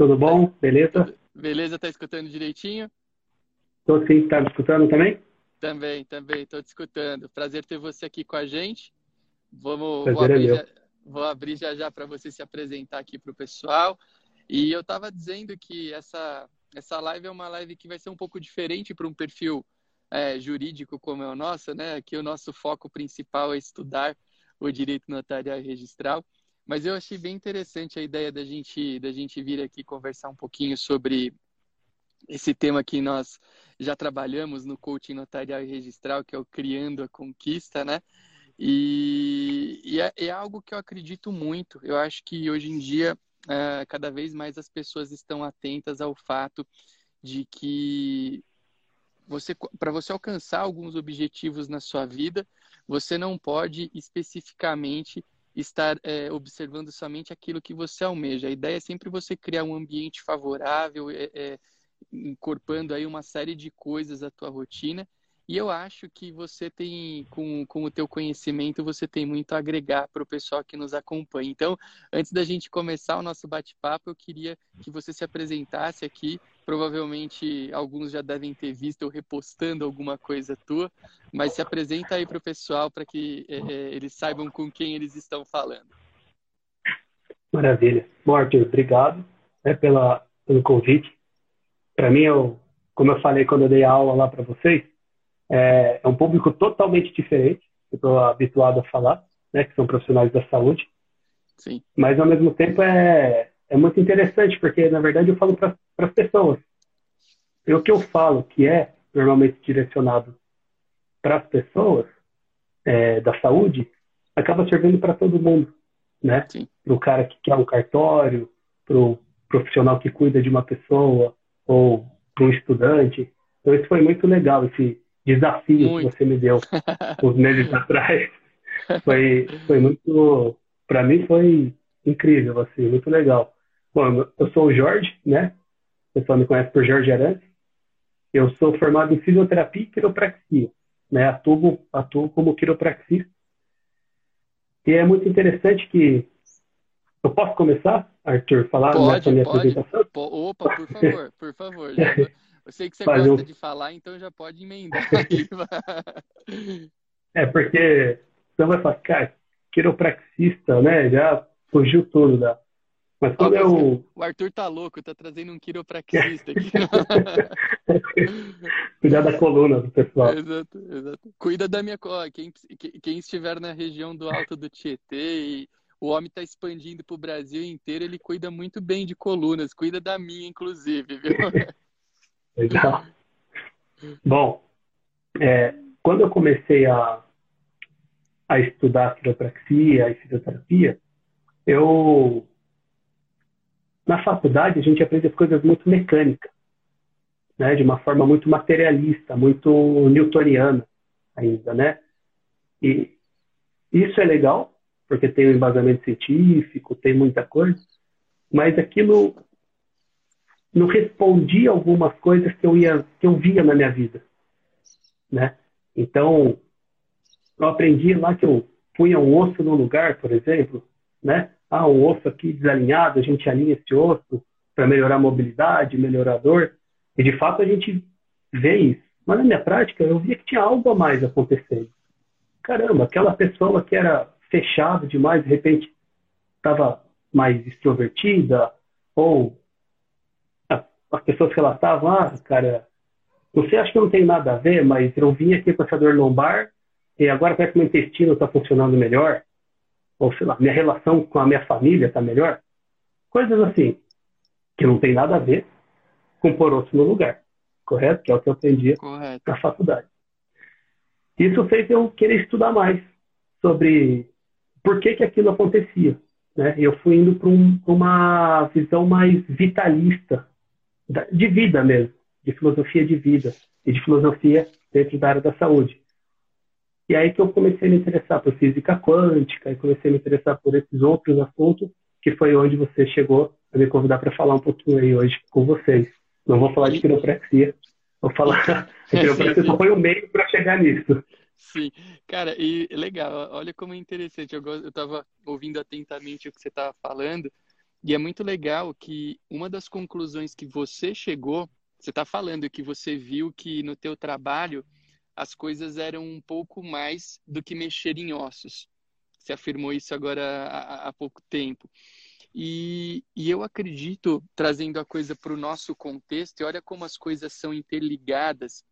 Tudo bom? Beleza? Beleza, tá escutando direitinho? Tô sim, tá me escutando também? Também, também, tô te escutando. Prazer ter você aqui com a gente. Vamos, Prazer vou, é abrir meu. já, vou abrir já já para você se apresentar aqui para o pessoal. E eu estava dizendo que essa, essa live é uma live que vai ser um pouco diferente para um perfil é, jurídico como é o nosso, né? Aqui o nosso foco principal é estudar o direito notarial e registral. Mas eu achei bem interessante a ideia da gente, da gente vir aqui conversar um pouquinho sobre esse tema que nós já trabalhamos no coaching notarial e registral, que é o Criando a Conquista, né? E, e é, é, algo que eu acredito muito. Eu acho que hoje em dia, é, cada vez mais as pessoas estão atentas ao fato de que você, para você alcançar alguns objetivos na sua vida, você não pode especificamente estar é, observando somente aquilo que você almeja. A ideia é sempre você criar um ambiente favorável, é, é, incorporando aí uma série de coisas à tua rotina. E eu acho que você tem, com, com o teu conhecimento, você tem muito a agregar para o pessoal que nos acompanha. Então, antes da gente começar o nosso bate-papo, eu queria que você se apresentasse aqui. Provavelmente alguns já devem ter visto eu repostando alguma coisa tua, mas se apresenta aí para o pessoal para que é, eles saibam com quem eles estão falando. Maravilha. Bom, Arthur, obrigado né, pela, pelo convite. Para mim, eu, como eu falei quando eu dei a aula lá para vocês, é, é, um público totalmente diferente, eu estou habituado a falar, né, que são profissionais da saúde. Sim. Mas, ao mesmo tempo, é, é muito interessante, porque, na verdade, eu falo para as pessoas. E o que eu falo, que é normalmente direcionado para as pessoas é, da saúde, acaba servindo para todo mundo, né? Para o cara que quer um cartório, para o profissional que cuida de uma pessoa, ou para um estudante. Então, isso foi muito legal, esse desafio muito. que você me deu uns meses atrás. Foi, foi muito, para mim foi incrível, assim, muito legal. Bom, eu sou o Jorge, né? O pessoal me conhece por Jorge Arantes. Eu sou formado em fisioterapia e quiropraxia, né? Atuo, atuo como quiropraxista. E é muito interessante que eu posso começar, Arthur, falar pode, nessa minha pode. apresentação? Opa, por favor, por favor. Já, eu sei que você Faz gosta um... de falar, então já pode emendar aí. é, porque você vai falar, cara, quiropraxista, né? Já fugiu tudo da. Mas quando Ó, eu. O Arthur tá louco, tá trazendo um quiropraxista aqui. Cuidar da coluna do pessoal. Exato, exato. Cuida da minha. Quem, quem estiver na região do Alto do Tietê e o homem está expandindo para o Brasil inteiro, ele cuida muito bem de colunas, cuida da minha, inclusive, viu? Legal. Bom, é, quando eu comecei a, a estudar quiropraxia e fisioterapia, eu na faculdade a gente aprende as coisas muito mecânicas, né, de uma forma muito materialista, muito newtoniana ainda, né? E isso é legal, porque tem um embasamento científico, tem muita coisa, mas aquilo não respondia algumas coisas que eu ia que eu via na minha vida, né? Então, eu aprendi lá que eu punha um osso no lugar, por exemplo, né? Ah, um osso aqui desalinhado, a gente alinha esse osso para melhorar a mobilidade, melhorar a dor. E de fato a gente vê isso. Mas na minha prática eu via que tinha algo a mais acontecendo. Caramba, aquela pessoa que era fechada demais, de repente estava mais extrovertida, ou as pessoas relatavam, ah, cara, você acha que não tem nada a ver, mas eu vim aqui com essa dor lombar e agora parece que meu intestino está funcionando melhor, ou sei lá, minha relação com a minha família está melhor. Coisas assim, que não tem nada a ver com pôr osso no lugar, correto? Que é o que eu aprendi correto. na faculdade. Isso fez eu querer estudar mais sobre por que, que aquilo acontecia. Né? Eu fui indo para um, uma visão mais vitalista, de vida mesmo, de filosofia de vida e de filosofia dentro da área da saúde. E aí que eu comecei a me interessar por física quântica e comecei a me interessar por esses outros assuntos, que foi onde você chegou a me convidar para falar um pouquinho aí hoje com vocês. Não vou falar de quiropraxia, vou falar. A quiropraxia só foi o um meio para chegar nisso. Sim, cara, e legal, olha como é interessante. Eu estava ouvindo atentamente o que você estava falando, E é muito legal que uma das conclusões que você chegou, você está falando que você viu que no teu trabalho as coisas eram um pouco mais do que mexer em ossos. Você afirmou isso agora há, há pouco tempo. E, e, eu acredito, trazendo a coisa para o nosso contexto, e olha como as coisas são interligadas.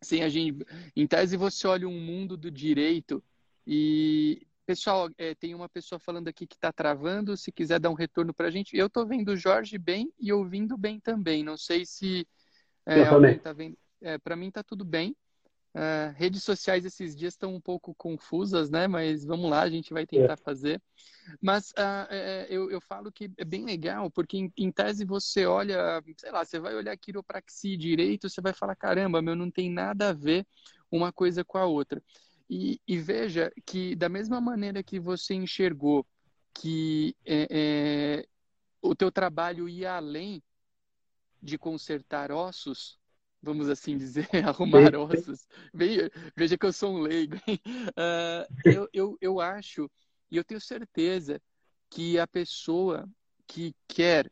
Sem a gente, em tese, você olha um mundo do direito e, pessoal, é, tem uma pessoa falando aqui que está travando. Se quiser dar um retorno para a gente, eu estou vendo o Jorge bem e ouvindo bem também. Não sei se é, alguém está vendo. É, para mim está tudo bem. Uh, redes sociais esses dias estão um pouco confusas, né? Mas vamos lá, a gente vai tentar é. fazer. Mas uh, é, eu, eu falo que é bem legal, porque em, em, tese você olha, sei lá, você vai olhar quiropraxia direito, você vai falar, caramba, meu, não tem nada a ver uma coisa com a outra. E, e veja que da mesma maneira que você enxergou que é, é o teu trabalho ia além de consertar ossos, vamos assim dizer, arrumar ossos. Veja que eu sou um leigo. Uh, eu, eu, eu acho e eu tenho certeza que a pessoa que quer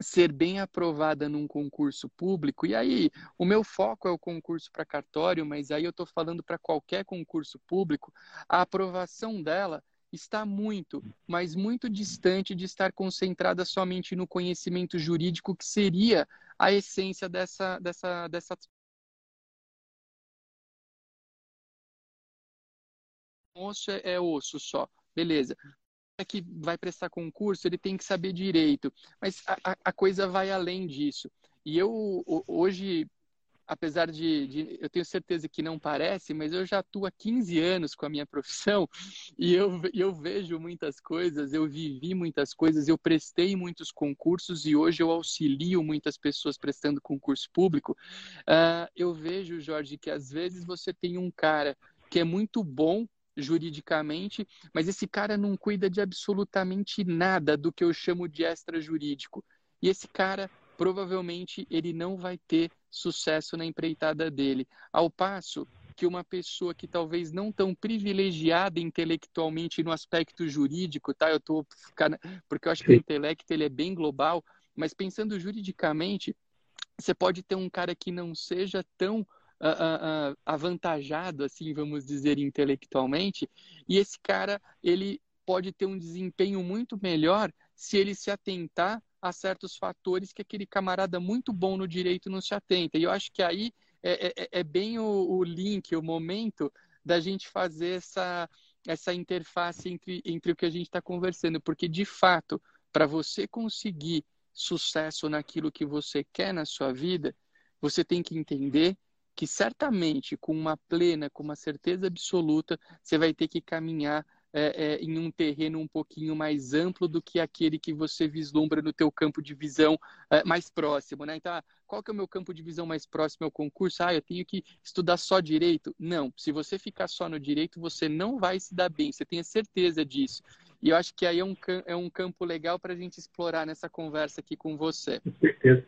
ser bem aprovada num concurso público, e aí o meu foco é o concurso para cartório, mas aí eu estou falando para qualquer concurso público, a aprovação dela está muito, mas muito distante de estar concentrada somente no conhecimento jurídico, que seria a essência dessa, dessa, dessa osso é, é osso só, beleza. Que vai prestar concurso, ele tem que saber direito, mas a, a coisa vai além disso. E eu hoje apesar de, de, eu tenho certeza que não parece, mas eu já atuo há 15 anos com a minha profissão e eu, eu vejo muitas coisas, eu vivi muitas coisas, eu prestei muitos concursos e hoje eu auxilio muitas pessoas prestando concurso público. Uh, eu vejo, Jorge, que às vezes você tem um cara que é muito bom juridicamente, mas esse cara não cuida de absolutamente nada do que eu chamo de extrajurídico. E esse cara provavelmente ele não vai ter sucesso na empreitada dele. Ao passo que uma pessoa que talvez não tão privilegiada intelectualmente no aspecto jurídico, tá? Eu tô porque eu acho que o intelecto ele é bem global, mas pensando juridicamente, você pode ter um cara que não seja tão uh, uh, avantajado, assim, vamos dizer, intelectualmente, e esse cara ele pode ter um desempenho muito melhor se ele se atentar a certos fatores que aquele camarada muito bom no direito não se atenta. E eu acho que aí é, é, é bem o, o, link, o momento da gente fazer essa, essa interface entre, entre o que a gente está conversando, porque de fato, para você conseguir sucesso naquilo que você quer na sua vida, você tem que entender que certamente, com uma plena, com uma certeza absoluta, você vai ter que caminhar é, é, em um terreno um pouquinho mais amplo do que aquele que você vislumbra no teu campo de visão é, mais próximo, né? Então, ah, qual que é o meu campo de visão mais próximo ao concurso? Ah, eu tenho que estudar só direito? Não, se você ficar só no direito, você não vai se dar bem, você tenha certeza disso. E eu acho que aí é um, é um campo legal para a gente explorar nessa conversa aqui com você. Com certeza.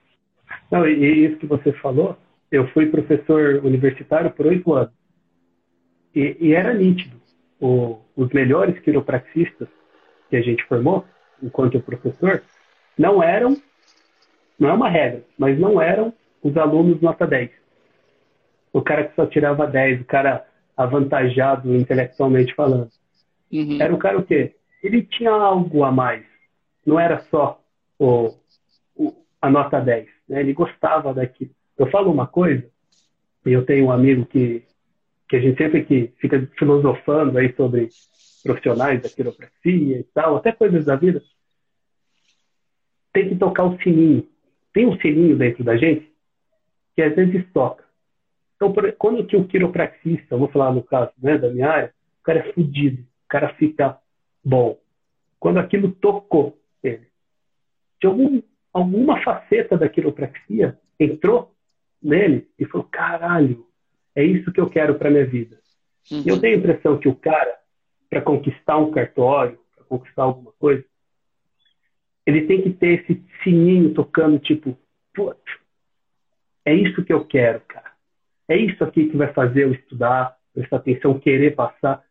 Não, e isso que você falou, eu fui professor universitário por oito anos. E, e era nítido o, os melhores quiropraxistas que a gente formou, enquanto professor, não eram, não é uma regra, mas não eram os alunos nota 10. O cara que só tirava 10, o cara avantajado intelectualmente falando. Uhum. Era o cara o quê? Ele tinha algo a mais. Não era só o, o, a nota 10. Né? Ele gostava daquilo. Eu falo uma coisa, e eu tenho um amigo que que a gente sempre que fica filosofando aí sobre profissionais da quiropraxia e tal, até coisas da vida, tem que tocar o sininho. Tem um sininho dentro da gente que às vezes toca. Então, quando que o quiropraxista, vou falar no caso né, da minha área, o cara é fudido, o cara fica bom. Quando aquilo tocou ele, de algum, alguma faceta da quiropraxia entrou nele e falou: caralho, é isso que eu quero para minha vida. Uhum. E eu tenho a impressão que o cara, para conquistar um cartório, para conquistar alguma coisa, ele tem que ter esse sininho tocando, tipo, putz, é isso que eu quero, cara. É isso aqui que vai fazer eu estudar, prestar atenção, querer passar.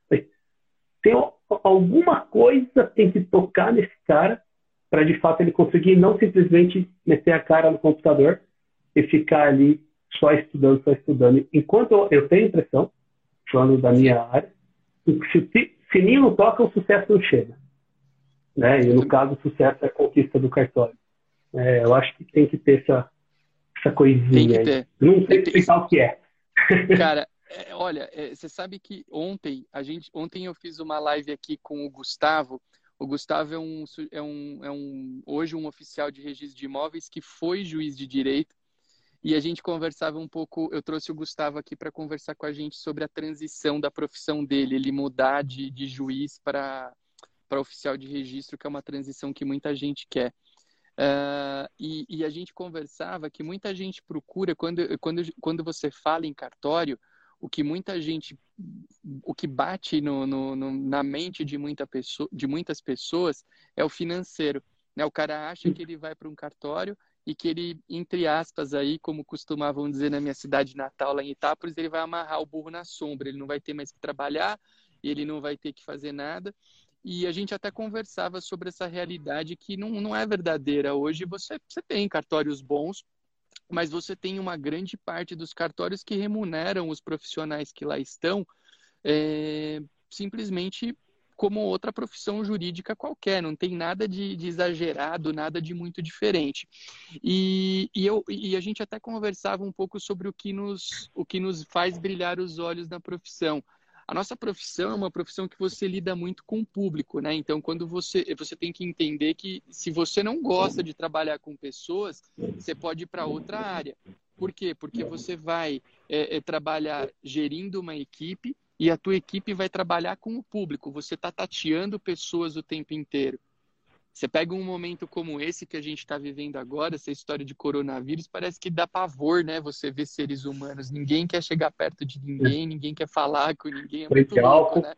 Tem alguma coisa tem que tocar nesse cara para de fato ele conseguir não simplesmente meter a cara no computador e ficar ali só estudando, só estudando. Enquanto eu tenho impressão, falando da minha área, se o sininho não toca, o sucesso não chega. Né? E no caso, o sucesso é a conquista do cartório. É, eu acho que tem que ter essa, essa coisinha aí. Não sei explicar o que é. Cara, é, olha, é, você sabe que ontem a gente, ontem eu fiz uma live aqui com o Gustavo. O Gustavo é um, é um, é um hoje um oficial de registro de imóveis que foi juiz de direito e a gente conversava um pouco. Eu trouxe o Gustavo aqui para conversar com a gente sobre a transição da profissão dele, ele mudar de, de juiz para oficial de registro, que é uma transição que muita gente quer. Uh, e, e, a gente conversava que muita gente procura, quando, quando, quando você fala em cartório, o que muita gente, o que bate no, no, no, na mente de, muita pessoa, de muitas pessoas é o financeiro. Né? O cara acha que ele vai para um cartório e que ele, entre aspas, aí, como costumavam dizer na minha cidade natal, lá em Itápolis, ele vai amarrar o burro na sombra, ele não vai ter mais que trabalhar, ele não vai ter que fazer nada. E a gente até conversava sobre essa realidade que não, não é verdadeira. Hoje você, você tem cartórios bons, mas você tem uma grande parte dos cartórios que remuneram os profissionais que lá estão é, simplesmente como outra profissão jurídica qualquer, não tem nada de, de exagerado, nada de muito diferente. E, e, eu, e a gente até conversava um pouco sobre o que, nos, o que nos faz brilhar os olhos na profissão. A nossa profissão é uma profissão que você lida muito com o público, né? Então, quando você você tem que entender que se você não gosta de trabalhar com pessoas, você pode ir para outra área. Por quê? Porque você vai é, é, trabalhar gerindo uma equipe e a tua equipe vai trabalhar com o público. Você está tateando pessoas o tempo inteiro. Você pega um momento como esse que a gente está vivendo agora, essa história de coronavírus, parece que dá pavor, né? Você vê seres humanos. Ninguém quer chegar perto de ninguém, ninguém quer falar com ninguém. É muito louco, né?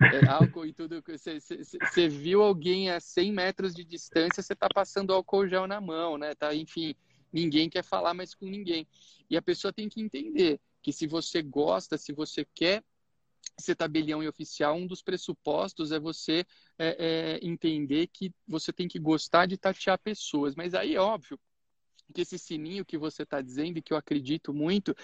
É, álcool e tudo. Você, viu alguém a 100 metros de distância, você está passando álcool gel na mão, né? Tá, enfim, ninguém quer falar mais com ninguém. E a pessoa tem que entender que se você gosta, se você quer ser tabelião e oficial, um dos pressupostos é você é, é, entender que você tem que gostar de tatear pessoas. Mas aí é óbvio que esse sininho que você está dizendo, e que eu acredito muito,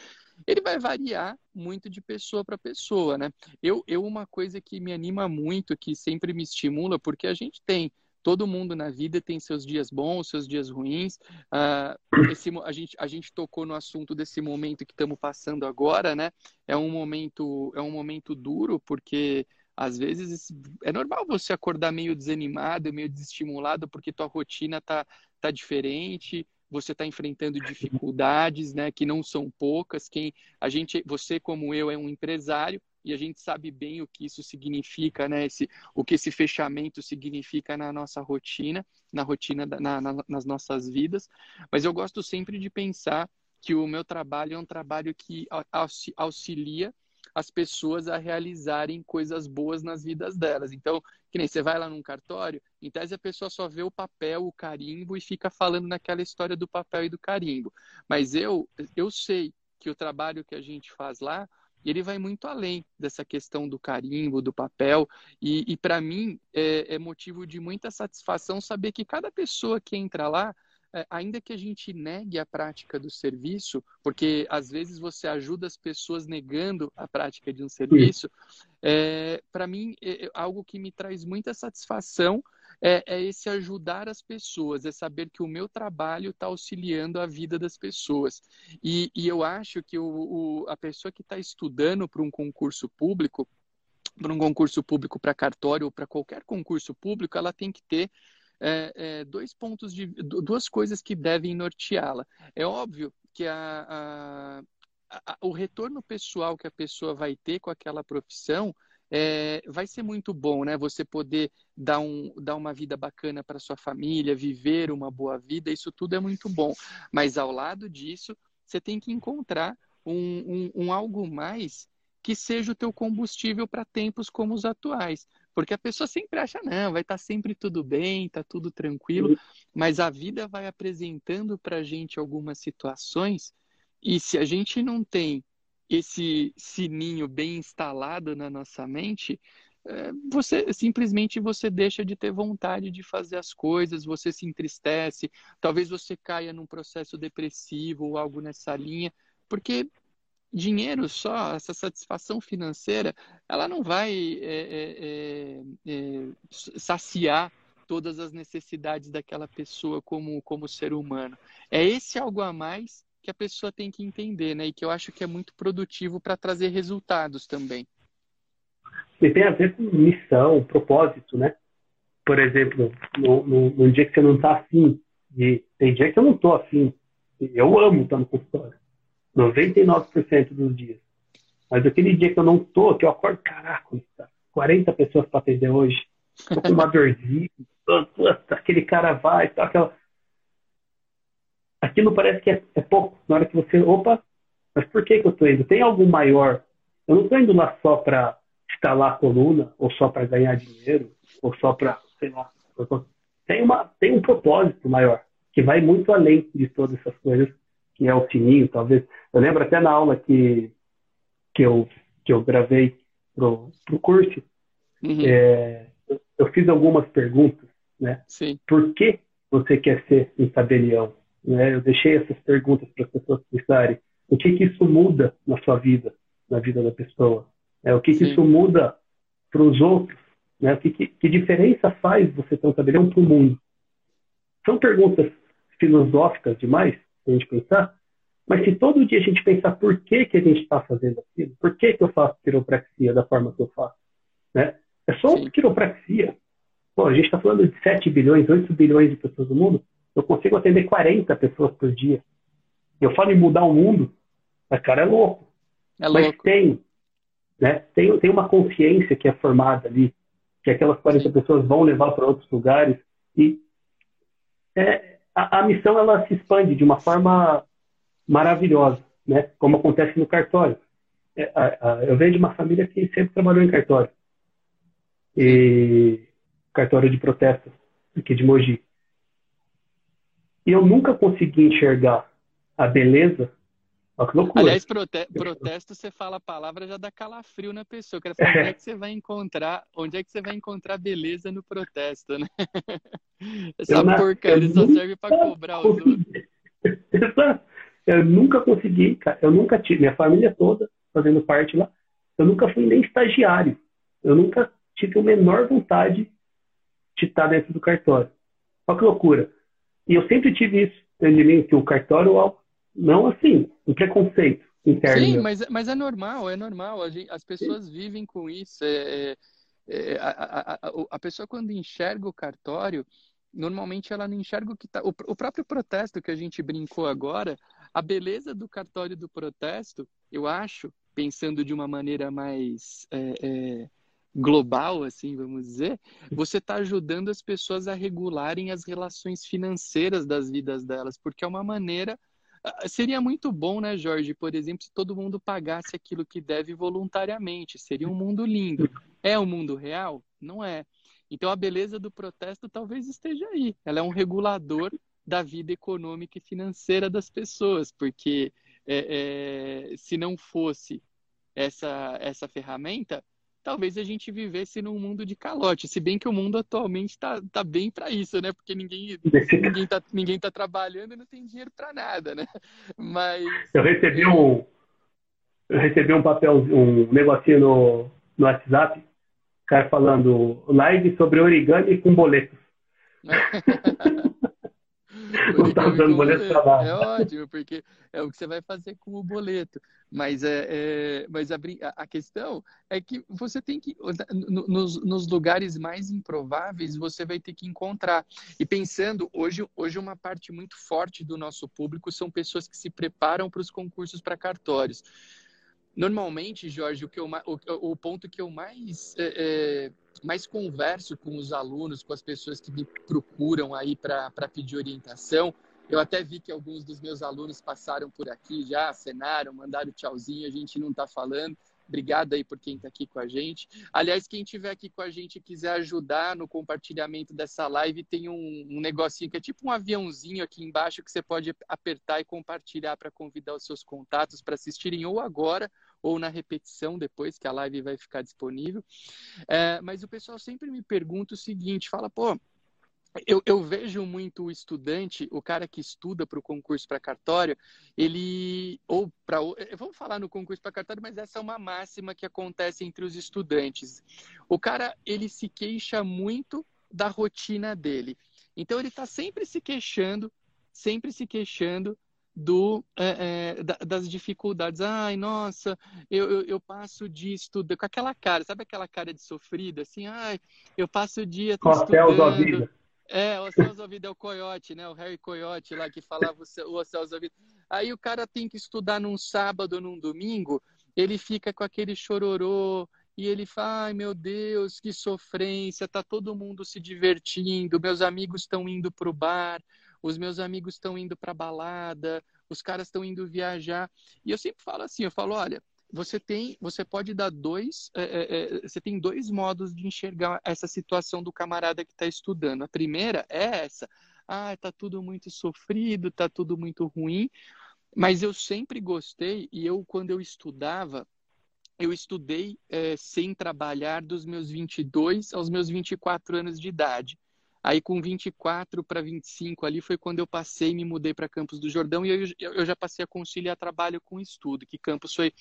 ele vai variar muito de pessoa para pessoa, né? Eu, eu, uma coisa que me anima muito, que sempre me estimula, porque a gente tem todo mundo na vida tem seus dias bons, seus dias ruins. Uh, esse, a, gente, a gente tocou no assunto desse momento que estamos passando agora, né? É um momento, é um momento duro, porque às vezes é normal você acordar meio desanimado, meio desestimulado, porque tua rotina tá, tá diferente, você está enfrentando dificuldades, né, que não são poucas. Quem a gente, você como eu é um empresário, e a gente sabe bem o que isso significa, né? Esse, o que esse fechamento significa na nossa rotina, na rotina, da, na, na, nas nossas vidas. Mas eu gosto sempre de pensar que o meu trabalho é um trabalho que auxilia as pessoas a realizarem coisas boas nas vidas delas. Então, que nem você vai lá num cartório, em tese a pessoa só vê o papel, o carimbo e fica falando naquela história do papel e do carimbo. Mas eu, eu sei que o trabalho que a gente faz lá e ele vai muito além dessa questão do carimbo, do papel. E, e para mim é, é, motivo de muita satisfação saber que cada pessoa que entra lá, é, ainda que a gente negue a prática do serviço, porque às vezes você ajuda as pessoas negando a prática de um serviço, é, para mim é, é algo que me traz muita satisfação é, é, esse ajudar as pessoas, é saber que o meu trabalho está auxiliando a vida das pessoas. E, e eu acho que o, o, a pessoa que está estudando para um concurso público, para um concurso público para cartório ou para qualquer concurso público, ela tem que ter é, é, dois pontos de duas coisas que devem norteá-la. É óbvio que a, a, a, o retorno pessoal que a pessoa vai ter com aquela profissão é, vai ser muito bom, né? Você poder dar, um, dar uma vida bacana para sua família, viver uma boa vida, isso tudo é muito bom. Mas ao lado disso, você tem que encontrar um, um, um algo mais que seja o teu combustível para tempos como os atuais. Porque a pessoa sempre acha, não, vai estar tá sempre tudo bem, está tudo tranquilo, mas a vida vai apresentando para a gente algumas situações e se a gente não tem esse sininho bem instalado na nossa mente, é, você simplesmente você deixa de ter vontade de fazer as coisas, você se entristece, talvez você caia num processo depressivo ou algo nessa linha, porque dinheiro só, essa satisfação financeira, ela não vai é, é, é, é saciar todas as necessidades daquela pessoa como, como ser humano. É esse algo a mais que a pessoa tem que entender, né? E que eu acho que é muito produtivo para trazer resultados também. E tem a ver com missão, propósito, né? Por exemplo, no, dia que você não está afim, de, tem dia que eu não estou afim. Eu amo estar no consultório. 99% dos dias. Mas aquele dia que eu não estou, que eu acordo, caraca, 40 pessoas para atender hoje. Tô com uma dorzinha, aquele cara vai, tá, aquela... Aquilo parece que é, é, pouco. Na hora que você, opa, mas por que, que eu estou indo? Tem algo maior? Eu não estou indo lá só para instalar a coluna, ou só para ganhar dinheiro, ou só para, sei lá. Tem, uma, tem um propósito maior, que vai muito além de todas essas coisas, que é o fininho, talvez. Eu lembro até na aula que, que, eu, que eu gravei pro, pro curso, uhum. é, eu fiz algumas perguntas, né? Sim. Por que você quer ser um tabelião? Né? Eu deixei essas perguntas para as pessoas pensarem. O que que isso muda na sua vida, na vida da pessoa? É, o que que isso muda para os outros? Né? O que, que, que diferença faz você ter um tabelião para o mundo? São perguntas filosóficas demais a gente pensar, mas se todo dia a gente pensar por que, que a gente está fazendo aquilo, por que, que eu faço quiropraxia da forma que eu faço, né? É só Sim. quiropraxia. Pô, a gente está falando de 7 bilhões, 8 bilhões de pessoas no mundo. Eu consigo atender 40 pessoas por dia. Eu falo em mudar o mundo, a cara é louco. É louco. Mas tem, né? Tem, tem uma consciência que é formada ali, que aquelas 40 Sim. pessoas vão levar para outros lugares. E é, a, a, missão ela se expande de uma forma maravilhosa, né? Como acontece no cartório. É, eu venho de uma família que sempre trabalhou em cartório e cartório de protesto aqui de Mogi. E eu nunca consegui enxergar a beleza. Olha que loucura. Aliás, prote protesto, você fala a palavra, já dá calafrio na pessoa. Eu quero saber onde é que você vai encontrar, onde é que você vai encontrar beleza no protesto, né? Essa eu porcaria só serve para cobrar os outros. Eu nunca consegui, cara. Eu nunca tive, minha família toda fazendo parte lá. Eu nunca fui nem estagiário. Eu nunca tive a menor vontade de estar dentro do cartório. Olha que loucura. E eu sempre tive isso dentro de mim, que o cartório, não assim, um preconceito interno. Sim, mas, mas é normal, é normal. As pessoas Sim. vivem com isso. É, é, é a, a, a, a, pessoa, quando enxerga o cartório, normalmente ela não enxerga o que está. O, o próprio protesto que a gente brincou agora, a beleza do cartório do protesto, eu acho, pensando de uma maneira mais. É, é, global, assim, vamos dizer, você está ajudando as pessoas a regularem as relações financeiras das vidas delas, porque é uma maneira. Ah, seria muito bom, né, Jorge, por exemplo, se todo mundo pagasse aquilo que deve voluntariamente. Seria um mundo lindo. É um mundo real? Não é. Então a beleza do protesto talvez esteja aí. Ela é um regulador da vida econômica e financeira das pessoas, porque é, é, se não fosse essa, essa ferramenta, talvez a gente vivesse num mundo de calote. Se bem que o mundo atualmente está tá bem para isso, né? Porque ninguém ninguém está ninguém tá trabalhando e não tem dinheiro para nada, né? Mas eu recebi um eu recebi um papel um negocinho no, no WhatsApp, cara falando live sobre origami com boletos. não tá usando boleto para É ótimo, porque é o que você vai fazer com o boleto. Mas, é, é mas a, a, questão é que você tem que. Nos, nos, lugares mais improváveis, você vai ter que encontrar. E pensando, hoje, hoje uma parte muito forte do nosso público são pessoas que se preparam para os concursos para cartórios. Normalmente, Jorge, o, que eu, o, o ponto que eu mais, é, mais converso com os alunos, com as pessoas que me procuram aí para pedir orientação, eu até vi que alguns dos meus alunos passaram por aqui já, acenaram, mandaram tchauzinho, a gente não está falando, Obrigado aí por quem está aqui com a gente. Aliás, quem estiver aqui com a gente e quiser ajudar no compartilhamento dessa live, tem um, um, negocinho que é tipo um aviãozinho aqui embaixo que você pode apertar e compartilhar para convidar os seus contatos para assistirem ou agora ou na repetição depois que a live vai ficar disponível. É, mas o pessoal sempre me pergunta o seguinte: fala, pô, eu, eu, vejo muito o estudante, o cara que estuda para o concurso para cartório, ele ou para vamos falar no concurso para cartório, mas essa é uma máxima que acontece entre os estudantes. O cara ele se queixa muito da rotina dele, então ele está sempre se queixando, sempre se queixando do é, é, das dificuldades. Ai, nossa, eu, eu, eu passo o dia estudando com aquela cara, sabe aquela cara de sofrida, assim, ai, eu passo o dia estudando. É, o Celso Ouvido é o Coyote, né? O Harry Coyote lá que falava o Celso Ouvido. Aí o cara tem que estudar num sábado num domingo, ele fica com aquele chororô e ele fala, ai meu Deus, que sofrência, tá todo mundo se divertindo, meus amigos estão indo pro bar, os meus amigos estão indo pra balada, os caras estão indo viajar. E eu sempre falo assim, eu falo, olha, você tem, você pode dar dois, é, é, você tem dois modos de enxergar essa situação do camarada que está estudando. A primeira é essa, ah, tá tudo muito sofrido, tá tudo muito ruim, mas eu sempre gostei e eu quando eu estudava, eu estudei é, sem trabalhar dos meus 22 aos meus 24 anos de idade. Aí com 24 para 25 ali foi quando eu passei e me mudei para Campos do Jordão e eu, eu já passei a conciliar trabalho com estudo, que Campos foi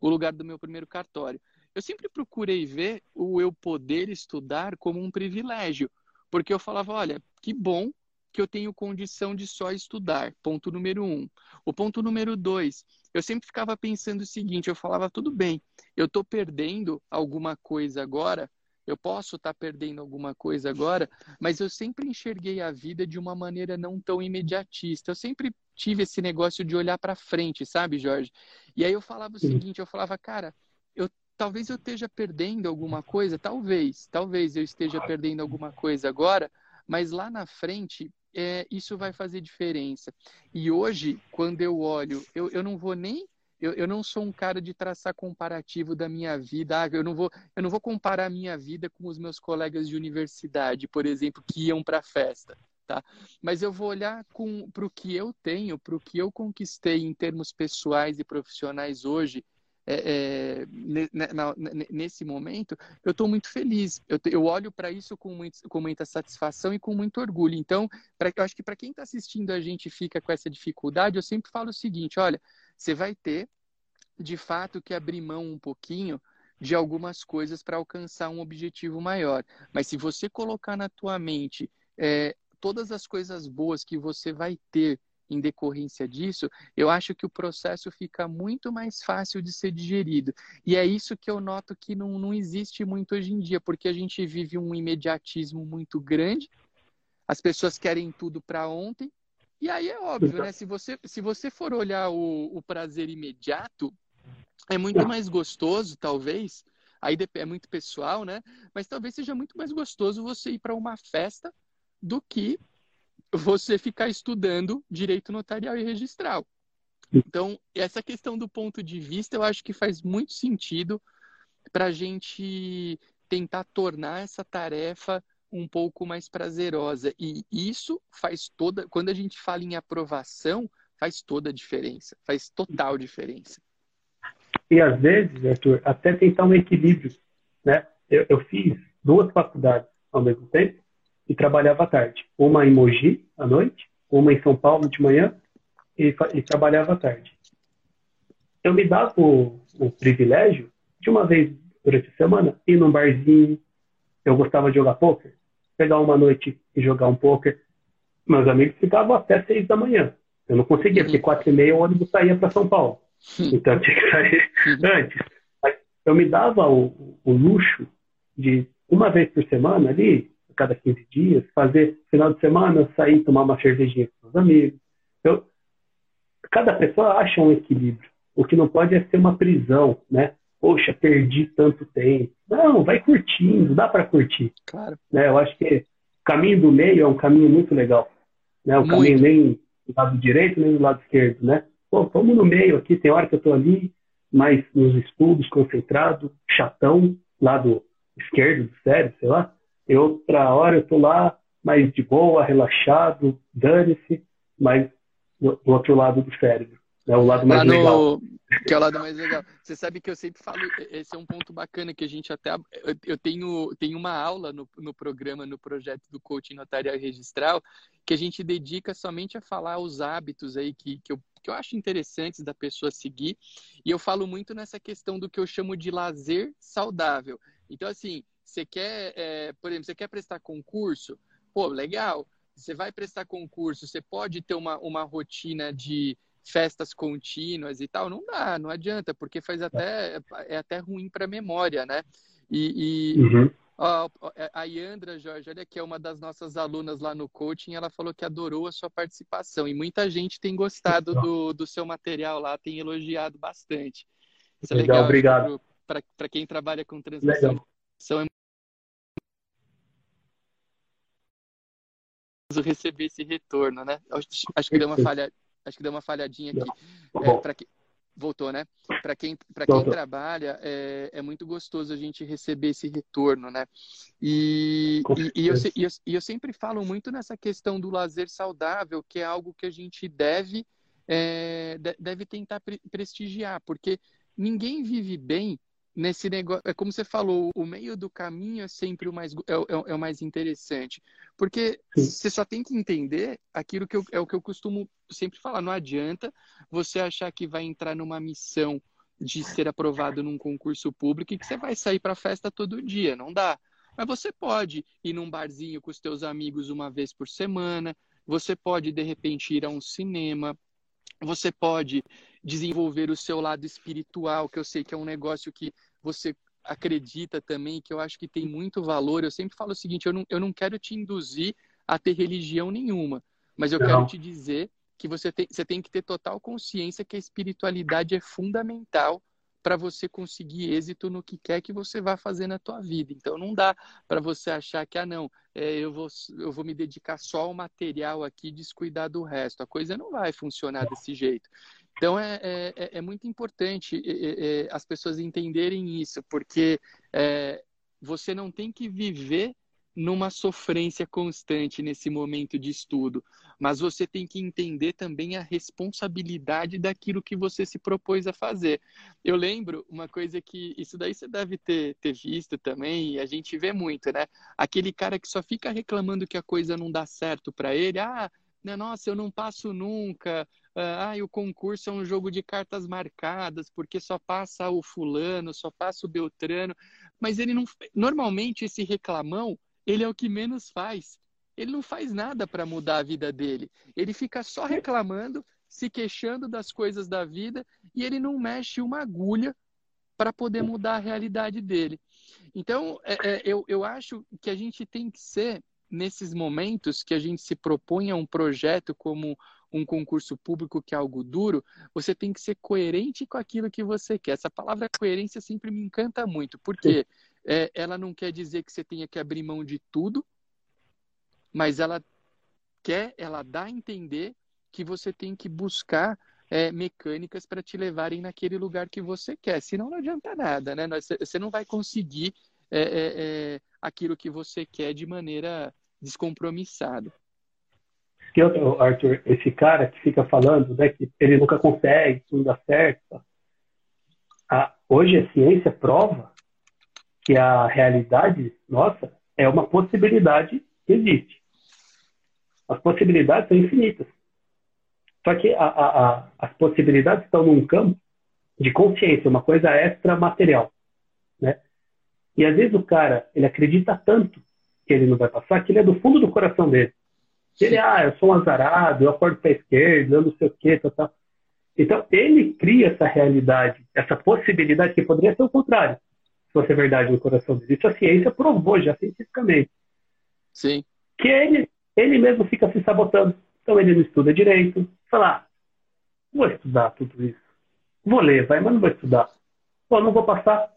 o lugar do meu primeiro cartório. Eu sempre procurei ver o eu poder estudar como um privilégio, porque eu falava, olha, que bom que eu tenho condição de só estudar. Ponto número um. O ponto número dois, eu sempre ficava pensando o seguinte: eu falava, tudo bem, eu estou perdendo alguma coisa agora, eu posso estar tá perdendo alguma coisa agora, mas eu sempre enxerguei a vida de uma maneira não tão imediatista. Eu sempre tive esse negócio de olhar para frente, sabe, Jorge? E aí eu falava o seguinte, eu falava, cara, eu talvez eu esteja perdendo alguma coisa, talvez, talvez eu esteja perdendo alguma coisa agora, mas lá na frente é, isso vai fazer diferença. E hoje, quando eu olho, eu, eu não vou nem eu, eu não sou um cara de traçar comparativo da minha vida. Ah, eu não vou, eu não vou comparar a minha vida com os meus colegas de universidade, por exemplo, que iam para festa tá? Mas eu vou olhar para o que eu tenho, para o que eu conquistei em termos pessoais e profissionais hoje, é, é, nesse momento, eu estou muito feliz. Eu, eu olho para isso com, muito, com, muita satisfação e com muito orgulho. Então, pra, eu acho que para quem está assistindo a gente fica com essa dificuldade, eu sempre falo o seguinte: olha, você vai ter, de fato, que abrir mão um pouquinho de algumas coisas para alcançar um objetivo maior. Mas se você colocar na tua mente é, todas as coisas boas que você vai ter em decorrência disso, eu acho que o processo fica muito mais fácil de ser digerido. E é isso que eu noto que não, não existe muito hoje em dia, porque a gente vive um imediatismo muito grande, as pessoas querem tudo para ontem, e aí é óbvio, né? Se você, se você for olhar o, o prazer imediato, é muito mais gostoso, talvez, aí é muito pessoal, né? Mas talvez seja muito mais gostoso você ir para uma festa do que você ficar estudando direito notarial e registral. Então, essa questão do ponto de vista, eu acho que faz muito sentido para a gente tentar tornar essa tarefa um pouco mais prazerosa. E isso faz toda. Quando a gente fala em aprovação, faz toda a diferença, faz total diferença. E às vezes, Arthur, até tentar um equilíbrio. Né? Eu, eu fiz duas faculdades ao mesmo tempo e trabalhava à tarde. Uma em Mogi, à noite, uma em São Paulo de manhã e, e trabalhava à tarde. Eu me dava o, o, privilégio de uma vez durante a semana ir num barzinho. Eu gostava de jogar poker, pegar uma noite e jogar um poker. Meus amigos ficavam até seis da manhã. Eu não conseguia, porque quatro e meia o ônibus saía para São Paulo. Então eu tinha que sair antes. Mas eu me dava o, o luxo de uma vez por semana ali cada 15 dias, fazer final de semana, sair tomar uma cervejinha com os amigos. Eu, cada pessoa acha um equilíbrio. O que não pode é ser uma prisão, né? Poxa, perdi tanto tempo. Não, vai curtindo, dá para curtir. Claro. Né? Eu acho que o caminho do meio é um caminho muito legal. Né? O muito. caminho nem do lado direito, nem do lado esquerdo, né? Pô, vamos no meio aqui, tem hora que eu tô ali, mais nos estudos, concentrado, chatão, lado esquerdo do cérebro, sei lá. E outra hora eu tô lá mais de boa, relaxado, dane-se, mas do, do outro lado do cérebro. É o lado mais legal. Que é o lado mais legal. Você sabe que eu sempre falo, esse é um ponto bacana que a gente até. Eu tenho, tenho uma aula no, no programa, no projeto do coaching notarial e registral, que a gente dedica somente a falar os hábitos aí que, que, eu, que eu acho interessantes da pessoa seguir. E eu falo muito nessa questão do que eu chamo de lazer saudável. Então, assim, você quer, é, por exemplo, você quer prestar concurso? Pô, legal. Você vai prestar concurso, você pode ter uma, uma rotina de festas contínuas e tal, não dá, não adianta, porque faz até é até ruim para a memória, né? E, e uhum. ó, a Yandra Jorge, olha que é uma das nossas alunas lá no coaching, ela falou que adorou a sua participação e muita gente tem gostado do, do seu material lá, tem elogiado bastante. Isso é legal, legal obrigado. Para quem trabalha com transmissão é receber esse retorno, né? Acho que deu uma falha, Acho que deu uma falhadinha aqui. É, que... Voltou, né? Para quem, pra quem trabalha, é, é, muito gostoso a gente receber esse retorno, né? E, e, e, eu, e, eu, e eu sempre falo muito nessa questão do lazer saudável, que é algo que a gente deve, é, deve tentar prestigiar, porque ninguém vive bem nesse negócio, é como você falou, o meio do caminho é sempre o mais, é, é, é o mais interessante. Porque Sim. você só tem que entender aquilo que eu, é o que eu costumo sempre falar. Não adianta você achar que vai entrar numa missão de ser aprovado num concurso público e que você vai sair para festa todo dia. Não dá. Mas você pode ir num barzinho com os teus amigos uma vez por semana. Você pode, de repente, ir a um cinema. Você pode desenvolver o seu lado espiritual, que eu sei que é um negócio que você acredita também, que eu acho que tem muito valor. Eu sempre falo o seguinte: eu não, eu não quero te induzir a ter religião nenhuma, mas eu não. quero te dizer que você tem, você tem que ter total consciência que a espiritualidade é fundamental para você conseguir êxito no que quer que você vá fazer na tua vida. Então não dá para você achar que ah não, é, eu vou eu vou me dedicar só ao material aqui, descuidar do resto. A coisa não vai funcionar desse jeito. Então é, é, é, é muito importante é, é, as pessoas entenderem isso, porque é, você não tem que viver numa sofrência constante nesse momento de estudo, mas você tem que entender também a responsabilidade daquilo que você se propôs a fazer. Eu lembro uma coisa que isso daí você deve ter, ter visto também, e a gente vê muito, né? Aquele cara que só fica reclamando que a coisa não dá certo para ele, ah, né, nossa, eu não passo nunca, ah, o concurso é um jogo de cartas marcadas, porque só passa o fulano, só passa o Beltrano. Mas ele não. Normalmente, esse reclamão, ele é o que menos faz. Ele não faz nada para mudar a vida dele. Ele fica só reclamando, se queixando das coisas da vida, e ele não mexe uma agulha para poder mudar a realidade dele. Então, é, é, eu, eu acho que a gente tem que ser, nesses momentos que a gente se propõe a um projeto como um concurso público que é algo duro, você tem que ser coerente com aquilo que você quer. Essa palavra coerência sempre me encanta muito, porque é, ela não quer dizer que você tenha que abrir mão de tudo, mas ela quer, ela dá a entender que você tem que buscar é, mecânicas para te levarem naquele lugar que você quer. Senão não adianta nada, né? Você não vai conseguir é, é, é aquilo que você quer de maneira descompromissada que eu, Arthur, esse cara que fica falando né, que ele nunca consegue, não dá certo. A, hoje a ciência prova que a realidade nossa é uma possibilidade que existe. As possibilidades são infinitas. Só que a, a, as possibilidades estão num campo de consciência, uma coisa extra material, né? E às vezes o cara ele acredita tanto que ele não vai passar que ele é do fundo do coração dele. Ele, ah, eu sou um azarado, eu acordo para a esquerda, eu não sei o quê, tal, tal. Então, ele cria essa realidade, essa possibilidade que poderia ser o contrário, se fosse verdade no coração dele. Isso a ciência provou já cientificamente. Sim. Que ele, ele mesmo fica se sabotando. Então, ele não estuda direito. Fala, ah, vou estudar tudo isso. Vou ler, vai, mas não vou estudar. Pô, não vou passar.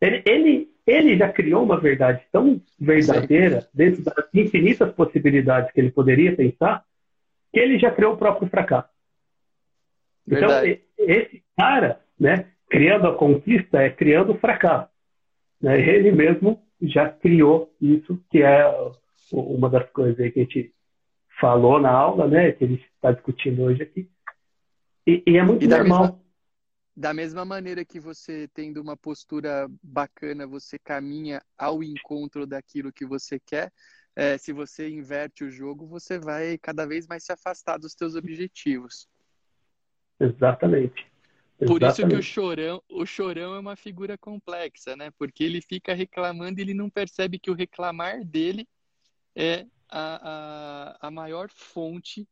Ele, ele, ele já criou uma verdade tão verdadeira, Sim. dentro das infinitas possibilidades que ele poderia pensar, que ele já criou o próprio fracasso. Então, verdade. Então, esse cara, né, criando a conquista é criando o fracasso. Né? Ele mesmo já criou isso, que é uma das coisas que a gente falou na aula, né? Que a gente está discutindo hoje aqui. E, e é muito e normal. Mesma, da mesma maneira que você tendo uma postura bacana, você caminha ao encontro daquilo que você quer. É, se você inverte o jogo, você vai cada vez mais se afastar dos seus objetivos. Exatamente. Por isso que o chorão, o chorão é uma figura complexa, né? Porque ele fica reclamando e ele não percebe que o reclamar dele é a, a, a maior fonte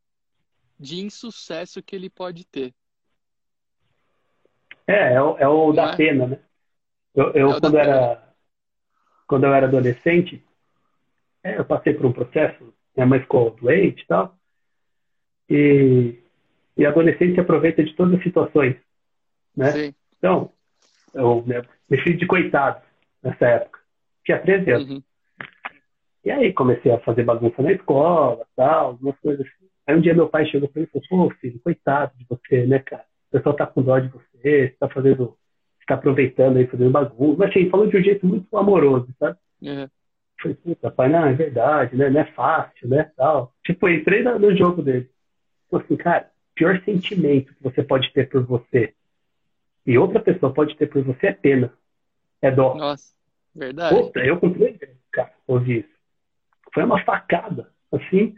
de insucesso que ele pode ter. É, é o, é o da é? pena, né? Eu, eu é quando era quando eu era adolescente, é, eu passei por um processo, minha mãe ficou doente e tal, e, e adolescente se aproveita de todas as situações né? Sim. Então, eu me fiz de coitado nessa época. Tinha 13 anos. Uhum. E aí comecei a fazer bagunça na escola, tal, algumas coisas assim. Aí um dia meu pai chegou para mim e falou, pô, filho, coitado de você, né, cara? O pessoal tá com dó de você, você tá fazendo, você tá aproveitando aí, fazendo bagunça. Mas assim, falou de um jeito muito amoroso, sabe? Uhum. Falei, puta, pai, não, é verdade, né? Não é fácil, né? Tal. Tipo, entrei no jogo dele. Falei assim, cara, pior sentimento que você pode ter por você e outra pessoa pode ter por você é pena, é dó. Nossa, verdade. Puta, eu com três cara, ouvi isso. Foi uma facada, assim,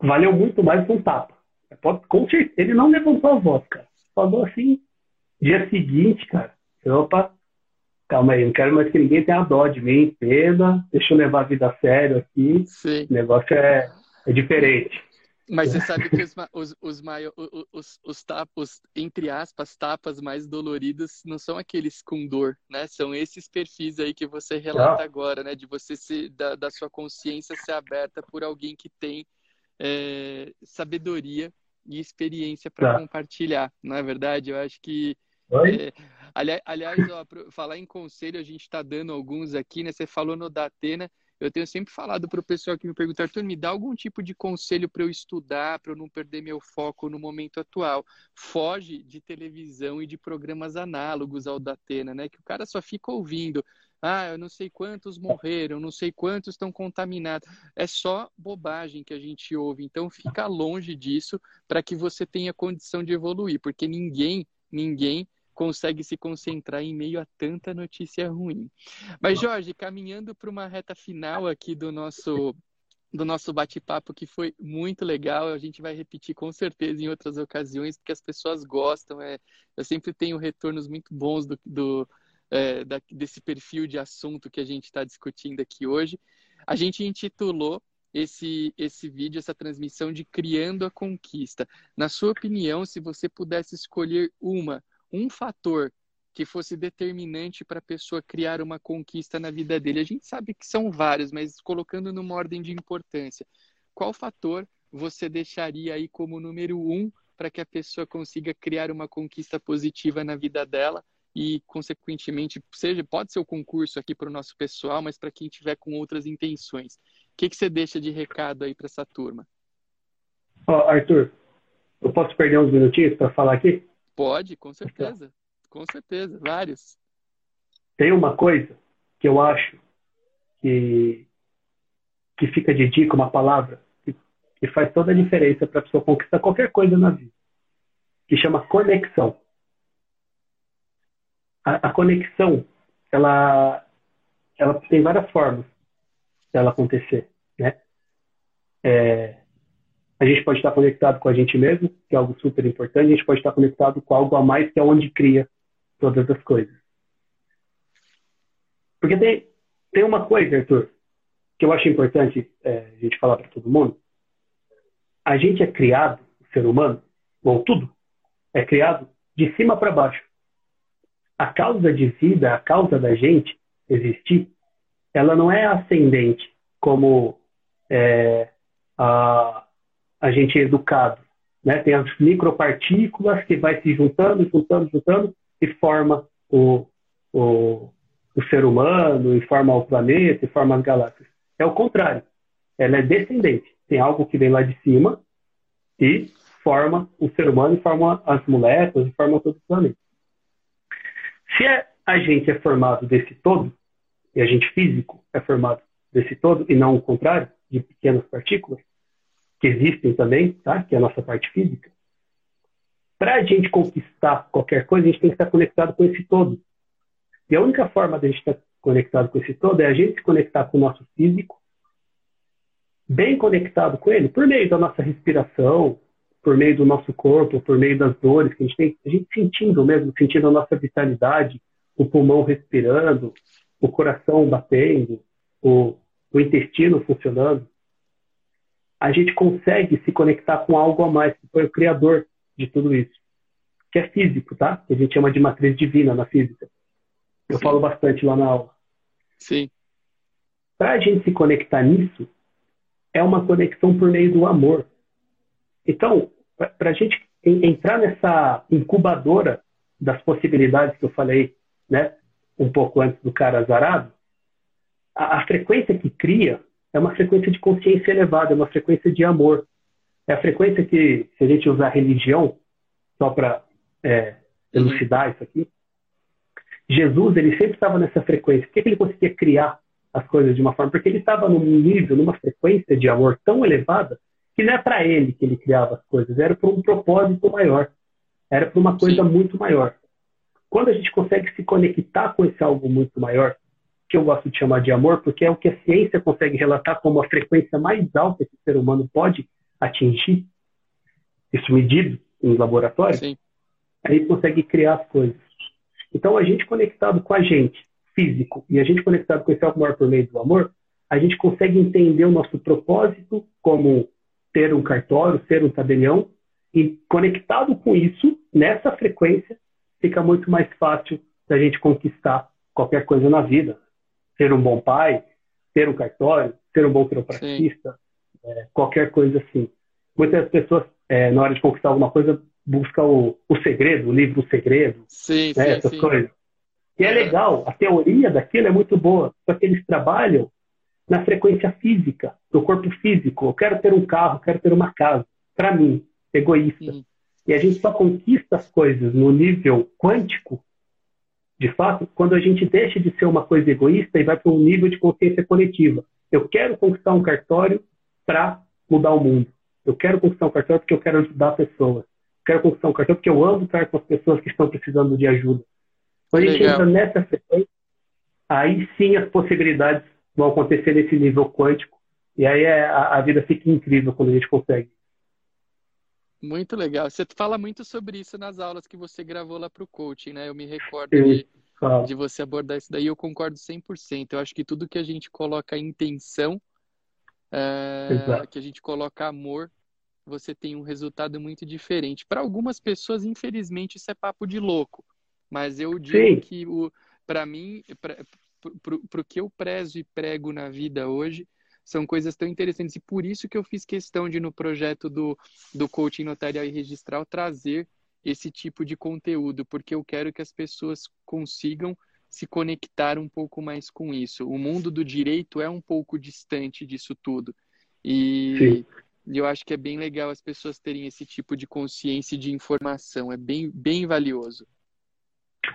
valeu muito mais que um tapa. Pode, com certeza, ele não levantou a voz, cara. Falou assim, dia seguinte, cara, opa, calma aí, não quero mais que ninguém tenha dó de mim, pena, deixa eu levar a vida a sério aqui. Sim. O negócio é, é diferente. Mas você sabe que os, os, os, os, os, tapas, entre aspas, tapas mais doloridos não são aqueles com dor, né? São esses perfis aí que você relata ah. agora, né? De você se, da, da sua consciência ser aberta por alguém que tem é, sabedoria e experiência para ah. compartilhar, não é verdade? Eu acho que. É, ali, aliás, ó, falar em conselho, a gente está dando alguns aqui, né? Você falou no Datena eu tenho sempre falado para o pessoal que me pergunta, Arthur, me dá algum tipo de conselho para eu estudar, para eu não perder meu foco no momento atual. Foge de televisão e de programas análogos ao da Atena, né? Que o cara só fica ouvindo. Ah, eu não sei quantos morreram, não sei quantos estão contaminados. É só bobagem que a gente ouve. Então, fica longe disso para que você tenha condição de evoluir, porque ninguém, ninguém consegue se concentrar em meio a tanta notícia ruim. Mas, Jorge, caminhando para uma reta final aqui do nosso do nosso bate-papo que foi muito legal. A gente vai repetir com certeza em outras ocasiões, porque as pessoas gostam. É, eu sempre tenho retornos muito bons do, do é, da, desse perfil de assunto que a gente está discutindo aqui hoje. A gente intitulou esse, esse vídeo, essa transmissão de Criando a Conquista. Na sua opinião, se você pudesse escolher uma um fator que fosse determinante para a pessoa criar uma conquista na vida dele. A gente sabe que são vários, mas colocando numa ordem de importância, qual fator você deixaria aí como número um para que a pessoa consiga criar uma conquista positiva na vida dela e, consequentemente, seja pode ser o concurso aqui para o nosso pessoal, mas para quem tiver com outras intenções. O que, que você deixa de recado aí para essa turma? Oh, Arthur, eu posso perder uns minutinhos para falar aqui? Pode, com certeza. Com certeza, vários. Tem uma coisa que eu acho que, que fica de dica, uma palavra, que, que faz toda a diferença para a pessoa conquistar qualquer coisa na vida, que chama conexão. A, a conexão, ela, ela tem várias formas dela acontecer, né? É, a gente pode estar conectado com a gente mesmo, que é algo super importante, a gente pode estar conectado com algo a mais, que é onde cria todas as coisas. Porque tem, tem uma coisa, Arthur, que eu acho importante é, a gente falar para todo mundo. A gente é criado, o ser humano, ou tudo, é criado de cima para baixo. A causa de vida, a causa da gente existir, ela não é ascendente, como é, a, a gente é educado. Né? Tem as micropartículas que vai se juntando, juntando, juntando e forma o, o, o ser humano, e forma o planeta, e forma as galáxias. É o contrário. Ela é descendente. Tem algo que vem lá de cima e forma o ser humano, e forma as moléculas, e forma todo o planeta. Se é, a gente é formado desse todo, e a gente físico é formado desse todo, e não o contrário, de pequenas partículas, que existem também, tá? que é a nossa parte física, para a gente conquistar qualquer coisa, a gente tem que estar conectado com esse todo. E a única forma de a gente estar conectado com esse todo é a gente se conectar com o nosso físico, bem conectado com ele, por meio da nossa respiração, por meio do nosso corpo, por meio das dores que a gente tem, a gente sentindo mesmo, sentindo a nossa vitalidade, o pulmão respirando, o coração batendo, o, o intestino funcionando. A gente consegue se conectar com algo a mais, que foi o criador de tudo isso, que é físico, tá? Que a gente chama de matriz divina na física. Eu Sim. falo bastante lá na aula. Sim. Para a gente se conectar nisso, é uma conexão por meio do amor. Então, para a gente entrar nessa incubadora das possibilidades que eu falei, né, um pouco antes do cara azarado, a, a frequência que cria é uma frequência de consciência elevada, é uma frequência de amor. É a frequência que, se a gente usar religião, só para é, elucidar isso aqui, Jesus ele sempre estava nessa frequência. Por que ele conseguia criar as coisas de uma forma? Porque ele estava num nível, numa frequência de amor tão elevada que não é para ele que ele criava as coisas, era para um propósito maior, era para uma coisa Sim. muito maior. Quando a gente consegue se conectar com esse algo muito maior, que eu gosto de chamar de amor, porque é o que a ciência consegue relatar como a frequência mais alta que o ser humano pode atingir, isso medido em laboratório, Sim. aí consegue criar as coisas. Então, a gente conectado com a gente, físico, e a gente conectado com esse algo maior por meio do amor, a gente consegue entender o nosso propósito como ter um cartório, ser um tabelião, e conectado com isso, nessa frequência, fica muito mais fácil da gente conquistar qualquer coisa na vida. Ser um bom pai, ter um cartório, ser um bom quiropraxista, é, qualquer coisa assim. Muitas pessoas, é, na hora de conquistar alguma coisa, buscam o, o segredo, o livro O Segredo, sim, né, sim, essas sim. coisas. E é legal, a teoria daquilo é muito boa, só que eles trabalham na frequência física, do corpo físico. Eu quero ter um carro, quero ter uma casa. Para mim, egoísta. Sim. E a gente só conquista as coisas no nível quântico, de fato, quando a gente deixa de ser uma coisa egoísta e vai para um nível de consciência coletiva. Eu quero conquistar um cartório para mudar o mundo. Eu quero conquistar um cartório porque eu quero ajudar pessoas. Eu quero conquistar um cartório porque eu amo estar com as pessoas que estão precisando de ajuda. Quando a gente Legal. entra nessa frequência, aí sim as possibilidades vão acontecer nesse nível quântico. E aí é, a, a vida fica incrível quando a gente consegue. Muito legal. Você fala muito sobre isso nas aulas que você gravou lá para o coaching, né? Eu me recordo de, de, você abordar isso daí. Eu concordo 100%. Eu acho que tudo que a gente coloca intenção, é, que a gente coloca amor, você tem um resultado muito diferente. Para algumas pessoas, infelizmente, isso é papo de louco. Mas eu digo Sim. que, para mim, para o que eu prezo e prego na vida hoje, são coisas tão interessantes. E por isso que eu fiz questão de, no projeto do, do coaching notarial e registral, trazer esse tipo de conteúdo, porque eu quero que as pessoas consigam se conectar um pouco mais com isso. O mundo do direito é um pouco distante disso tudo. E Sim. eu acho que é bem legal as pessoas terem esse tipo de consciência e de informação. É bem, bem valioso.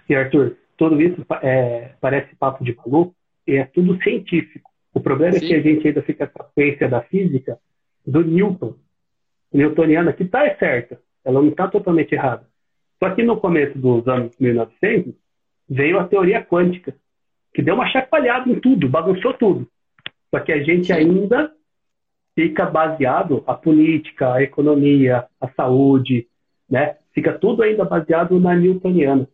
E Arthur, tudo isso é, parece papo de maluco e é tudo científico. O problema Sim. é que a gente ainda fica com a ciência da física do Newton, newtoniana, que está certa, ela não está totalmente errada. Só que no começo dos anos 1900 veio a teoria quântica, que deu uma chacoalhada em tudo, bagunçou tudo. Só que a gente ainda fica baseado a política, a economia, a saúde, né? Fica tudo ainda baseado na newtoniana.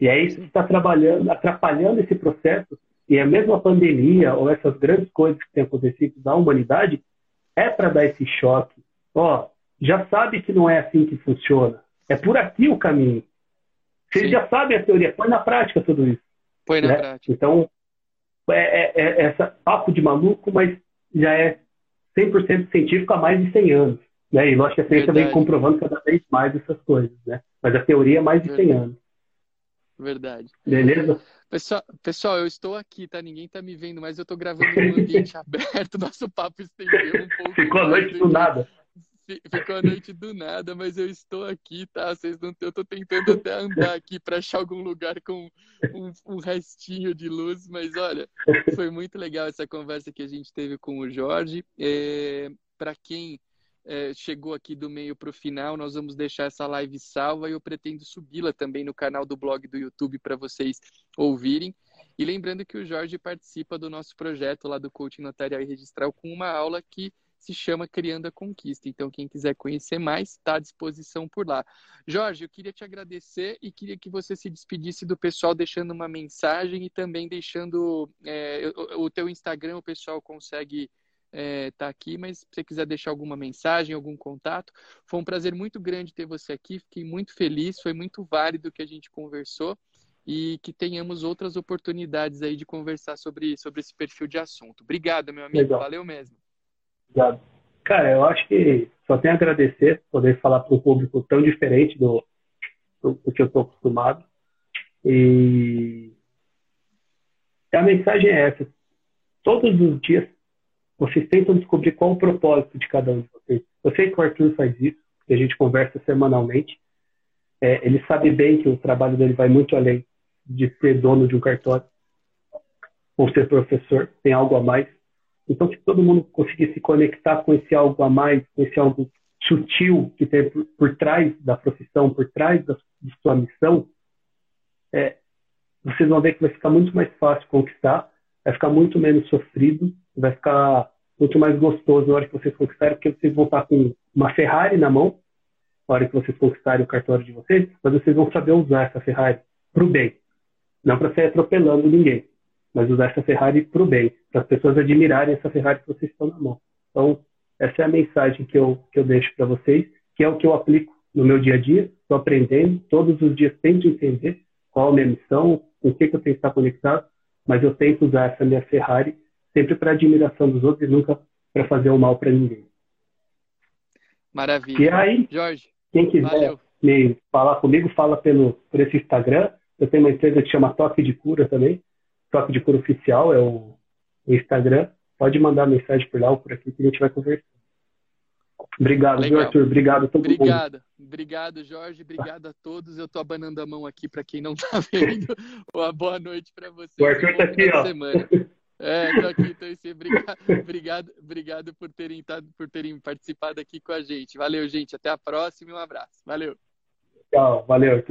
E aí isso está trabalhando, atrapalhando esse processo. E a mesma pandemia ou essas grandes coisas que têm acontecido na humanidade é para dar esse choque. Ó, já sabe que não é assim que funciona. É por aqui o caminho. Vocês Sim. já sabem a teoria, põe na prática tudo isso. Põe na né? prática. Então, é, é, é essa papo de maluco, mas já é 100% científico há mais de 100 anos. Né? E lógico que a ciência vem comprovando cada vez mais essas coisas. Né? Mas a teoria é mais de Verdade. 100 anos. Verdade. Beleza? Pessoal, pessoal, eu estou aqui, tá? Ninguém tá me vendo, mas eu tô gravando num ambiente aberto. Nosso papo estendeu um pouco. Ficou a noite do nada. ficou a noite do nada, mas eu estou aqui, tá? Vocês não, eu tô tentando até andar aqui para achar algum lugar com um, um, restinho de luz, mas olha, foi muito legal essa conversa que a gente teve com o Jorge. É, para quem é, chegou aqui do meio para o final, nós vamos deixar essa live salva e eu pretendo subi-la também no canal do blog do YouTube para vocês ouvirem. E lembrando que o Jorge participa do nosso projeto lá do Coaching Notarial e Registral com uma aula que se chama Criando a Conquista. Então, quem quiser conhecer mais, está à disposição por lá. Jorge, eu queria te agradecer e queria que você se despedisse do pessoal, deixando uma mensagem e também deixando é, o, o teu Instagram, o pessoal consegue é, tá aqui, mas se você quiser deixar alguma mensagem, algum contato, foi um prazer muito grande ter você aqui, fiquei muito feliz, foi muito válido o que a gente conversou e que tenhamos outras oportunidades aí de conversar sobre, sobre esse perfil de assunto. Obrigado, meu amigo, Legal. valeu mesmo. Obrigado. Cara, eu acho que só tenho a agradecer poder falar para um público tão diferente do, do, do que eu estou acostumado. E a mensagem é essa. Todos os dias vocês tentam descobrir qual o propósito de cada um de vocês. Eu sei que o Arthur faz isso, que a gente conversa semanalmente. É, ele sabe bem que o trabalho dele vai muito além de ser dono de um cartório ou ser professor, tem algo a mais. Então, se todo mundo conseguir se conectar com esse algo a mais, com esse algo sutil que tem por, por trás da profissão, por trás da, de sua missão, é, vocês vão ver que vai ficar muito mais fácil conquistar, vai ficar muito menos sofrido, vai ficar muito mais gostoso na hora que vocês conquistarem, porque vocês vão estar com uma Ferrari na mão, na hora que vocês conquistarem o cartório de vocês, mas vocês vão saber usar essa Ferrari para o bem, não para sair atropelando ninguém mas usar essa Ferrari para o bem, para as pessoas admirarem essa Ferrari que vocês estão na mão. Então, essa é a mensagem que eu, que eu deixo para vocês, que é o que eu aplico no meu dia a dia, estou aprendendo, todos os dias tento entender qual a minha missão, com o que, que eu tenho que estar conectado, mas eu tento usar essa minha Ferrari sempre para admiração dos outros e nunca para fazer o mal para ninguém. Maravilha. E aí, Jorge, quem quiser valeu. me falar comigo, fala pelo, por esse Instagram. Eu tenho uma empresa que chama Toque de Cura também. Toque de Cura Oficial é o, o Instagram. Pode mandar mensagem por lá ou por aqui que a gente vai conversar. Obrigado, viu, Arthur? Obrigado a todo Obrigado. mundo. Obrigado, Jorge. Obrigado a todos. Eu estou abanando a mão aqui para quem não está vendo. Uma boa noite para vocês. O Arthur está aqui, ó. Semana. É, tô aqui, então, assim, obrigado, obrigado, obrigado por terem, por terem participado aqui com a gente. Valeu, gente. Até a próxima e um abraço. Valeu. Tchau, valeu.